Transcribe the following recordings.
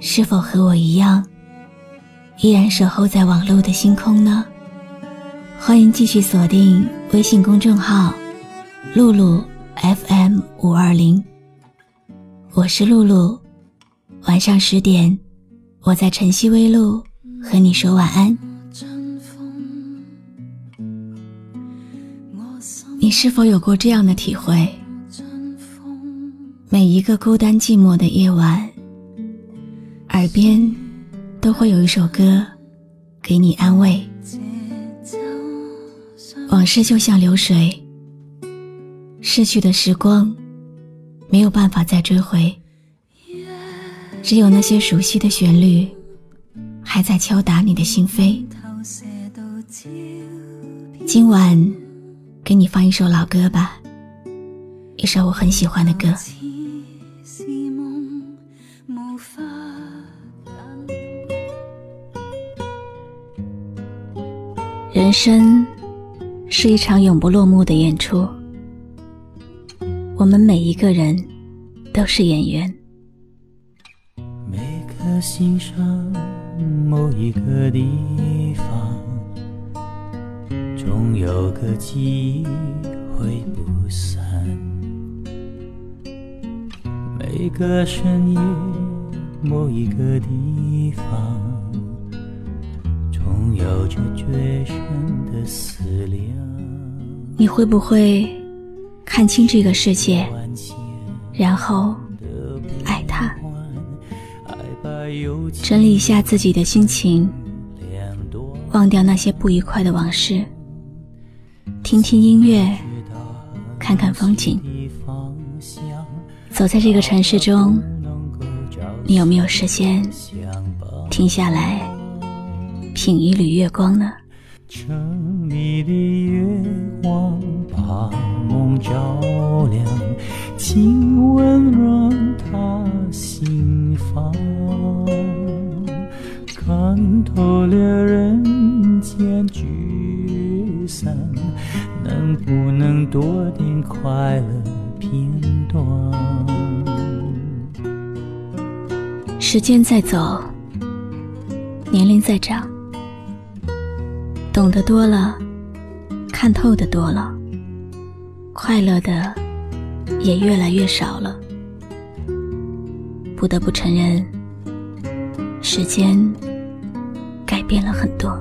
是否和我一样，依然守候在网络的星空呢？欢迎继续锁定微信公众号“露露 FM 五二零”，我是露露。晚上十点，我在晨曦微露和你说晚安。你是否有过这样的体会？每一个孤单寂寞的夜晚，耳边都会有一首歌给你安慰。往事就像流水，逝去的时光没有办法再追回，只有那些熟悉的旋律还在敲打你的心扉。今晚。给你放一首老歌吧，一首我很喜欢的歌。人生是一场永不落幕的演出，我们每一个人都是演员。每颗心上某一个地方。总有个记忆会不散，每个深夜某一个地方，有着绝深的思量。你会不会看清这个世界，然后爱他？整理一下自己的心情，忘掉那些不愉快的往事。听听音乐，看看风景。走在这个城市中，你有没有时间停下来品一缕月光呢？城里的月光把梦照亮，请温暖他心房，看透了人间聚散。能不能多点快乐片段？时间在走，年龄在长，懂得多了，看透的多了，快乐的也越来越少了。不得不承认，时间改变了很多。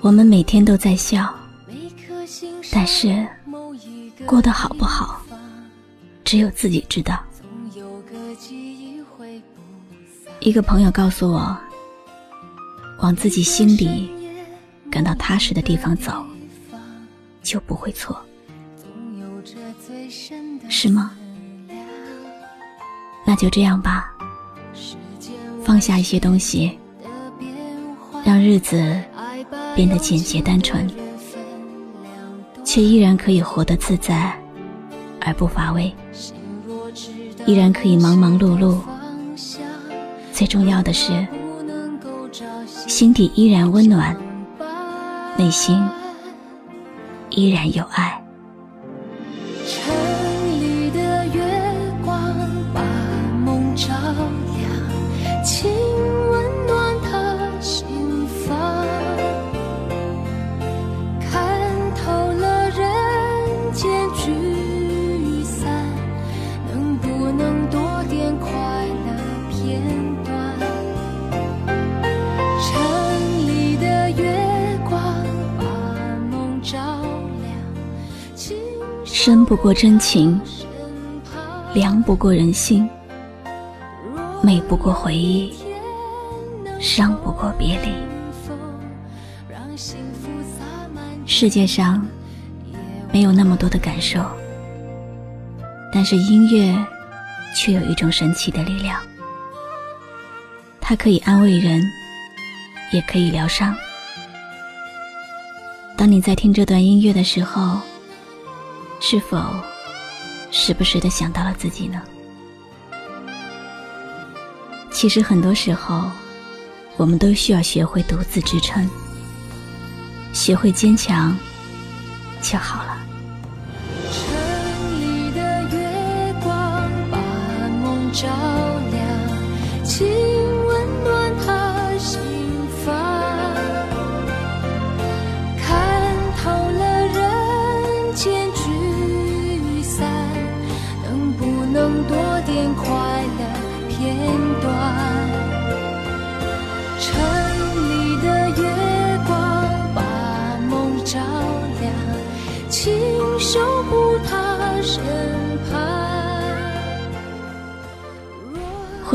我们每天都在笑，但是过得好不好，只有自己知道。一个朋友告诉我，往自己心里感到踏实的地方走，就不会错，是吗？那就这样吧，放下一些东西，让日子。变得简洁单纯，却依然可以活得自在而不乏味，依然可以忙忙碌碌。最重要的是，心底依然温暖，内心依然有爱。不过真情，凉不过人心，美不过回忆，伤不过别离。世界上没有那么多的感受，但是音乐却有一种神奇的力量，它可以安慰人，也可以疗伤。当你在听这段音乐的时候，是否时不时的想到了自己呢？其实很多时候，我们都需要学会独自支撑，学会坚强就好了。城里的月光把梦照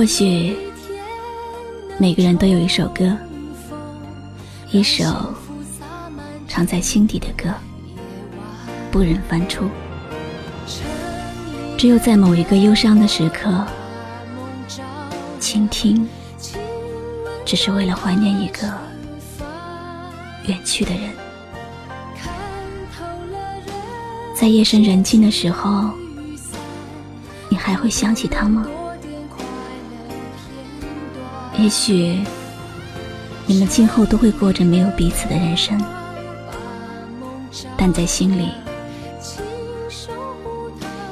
或许每个人都有一首歌，一首藏在心底的歌，不忍翻出。只有在某一个忧伤的时刻，倾听，只是为了怀念一个远去的人。在夜深人静的时候，你还会想起他吗？也许你们今后都会过着没有彼此的人生，但在心里，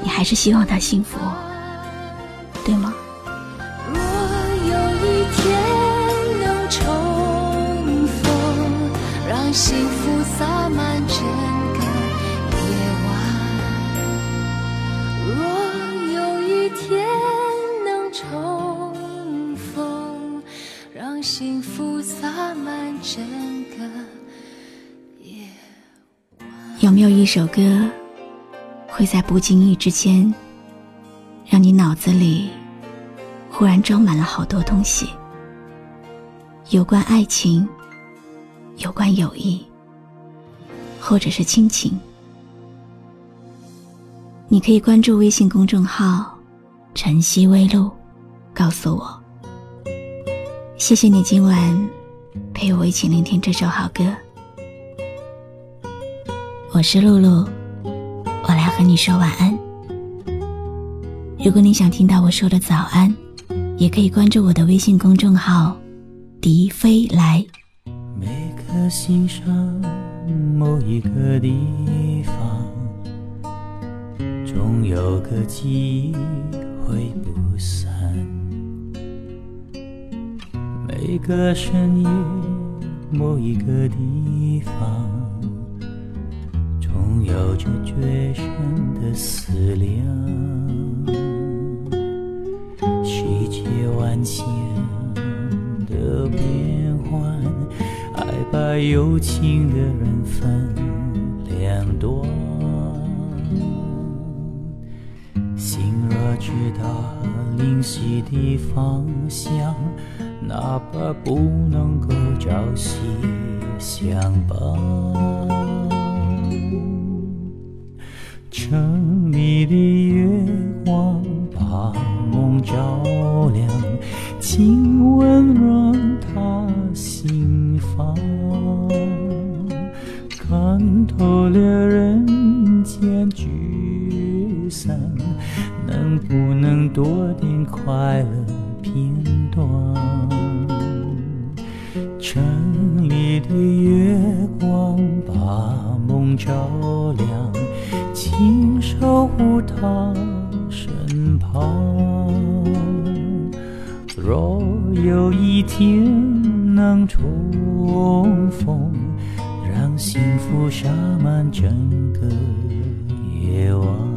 你还是希望他幸福，对吗？若有一天能重逢，让幸幸福洒满整个夜。有没有一首歌，会在不经意之间，让你脑子里忽然装满了好多东西？有关爱情，有关友谊，或者是亲情。你可以关注微信公众号“晨曦微露”，告诉我。谢谢你今晚陪我一起聆听这首好歌。我是露露，我来和你说晚安。如果你想听到我说的早安，也可以关注我的微信公众号“迪飞来每颗心上某一个地方，总有个记忆会不散。每个深夜某一个地方，总有着绝深的思量。世界万千的变幻，爱把有情的人分两端。心若知道灵犀的方向，哪怕不能够朝夕相伴。城里的月光把梦照亮，请温暖他心房。看透了人间聚散，能不能多点快乐片段？城里的月光把梦照亮，请守护他身旁。若有一天能重逢，让幸福洒满整个夜晚。